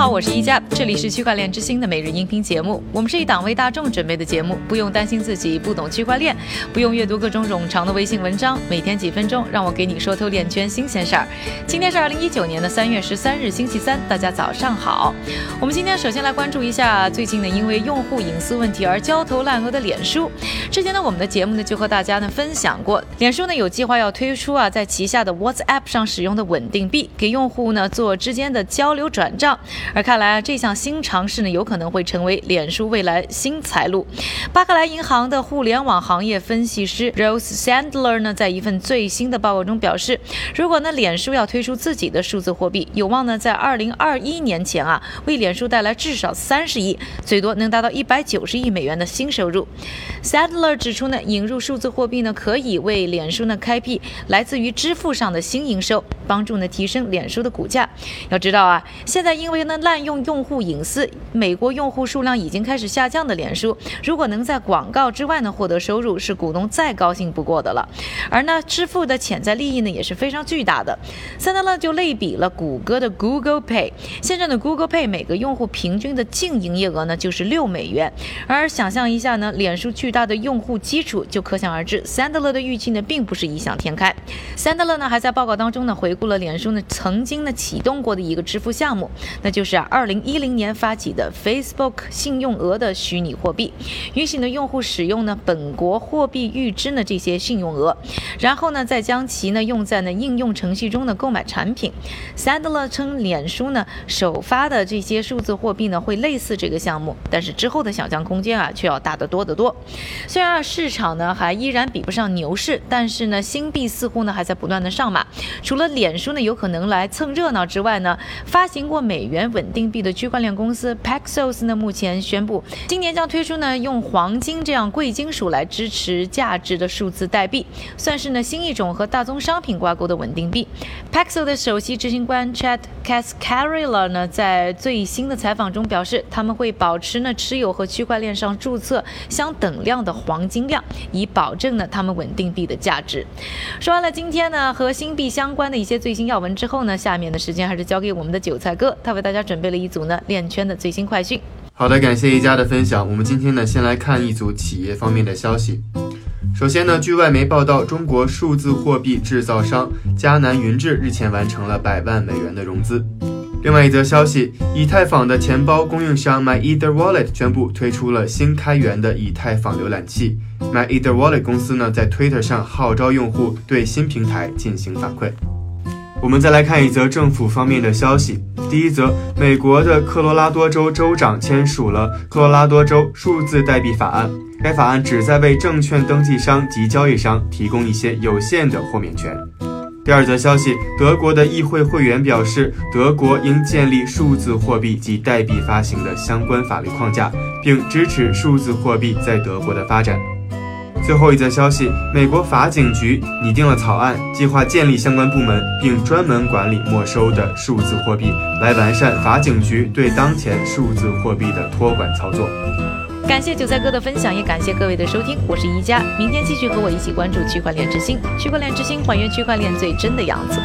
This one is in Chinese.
好，我是一加，这里是区块链之星的每日音频节目。我们是一档为大众准备的节目，不用担心自己不懂区块链，不用阅读各种冗长的微信文章，每天几分钟，让我给你说透链圈新鲜事儿。今天是二零一九年的三月十三日，星期三，大家早上好。我们今天首先来关注一下最近呢，因为用户隐私问题而焦头烂额的脸书。之前呢，我们的节目呢就和大家呢分享过，脸书呢有计划要推出啊，在旗下的 WhatsApp 上使用的稳定币，给用户呢做之间的交流转账。而看来啊，这项新尝试呢，有可能会成为脸书未来新财路。巴克莱银行的互联网行业分析师 Rose Sandler 呢，在一份最新的报告中表示，如果呢，脸书要推出自己的数字货币，有望呢，在二零二一年前啊，为脸书带来至少三十亿，最多能达到一百九十亿美元的新收入。Sandler 指出呢，引入数字货币呢，可以为脸书呢开辟来自于支付上的新营收，帮助呢提升脸书的股价。要知道啊，现在因为呢滥用用户隐私，美国用户数量已经开始下降的脸书，如果能在广告之外呢获得收入，是股东再高兴不过的了。而呢支付的潜在利益呢也是非常巨大的。三德勒就类比了谷歌的 Google Pay，现在的 Google Pay 每个用户平均的净营业额呢就是六美元，而想象一下呢，脸书巨大的用户基础就可想而知，三德勒的预期呢并不是异想天开。三德勒呢还在报告当中呢回顾了脸书呢曾经呢启动过的一个支付项目，那就是啊二零一零年发起的 Facebook 信用额的虚拟货币，允许呢用户使用呢本国货币预支呢这些信用额，然后呢再将其呢用在呢应用程序中的购买产品。Sandler 称，脸书呢首发的这些数字货币呢会类似这个项目，但是之后的想象空间啊却要大得多得多。虽然啊市场呢还依然比不上牛市，但是呢新币似乎呢还在不断的上马。除了脸书呢有可能来蹭热闹之外呢，发行过美元稳定币的区块链公司 Paxos 呢目前宣布，今年将推出呢用黄金这样贵金属来支持价值的数字代币，算是呢新一种和大宗商品挂钩的稳定币。Paxos 的首席执行官 Chad Cascarilla 呢在最新的采访中表示，他们会保持呢持有和区块链上注册相等量的黄金量，以保证呢他们稳定币的价值。说完了今天呢和新币相关的一些最新要闻之后呢，下面的时间还是交给我们的韭菜哥，他为大家准备了一组呢链圈的最新快讯。好的，感谢一家的分享。我们今天呢，先来看一组企业方面的消息。首先呢，据外媒报道，中国数字货币制造商迦南云智日前完成了百万美元的融资。另外一则消息，以太坊的钱包供应商 MyEtherWallet 宣布推出了新开源的以太坊浏览器。MyEtherWallet 公司呢，在 Twitter 上号召用户对新平台进行反馈。我们再来看一则政府方面的消息。第一则，美国的科罗拉多州州长签署了科罗拉多州数字代币法案。该法案旨在为证券登记商及交易商提供一些有限的豁免权。第二则消息，德国的议会会员表示，德国应建立数字货币及代币发行的相关法律框架，并支持数字货币在德国的发展。最后一则消息，美国法警局拟定了草案，计划建立相关部门，并专门管理没收的数字货币，来完善法警局对当前数字货币的托管操作。感谢韭菜哥的分享，也感谢各位的收听，我是宜家，明天继续和我一起关注区块链之星，区块链之星还原区块链最真的样子。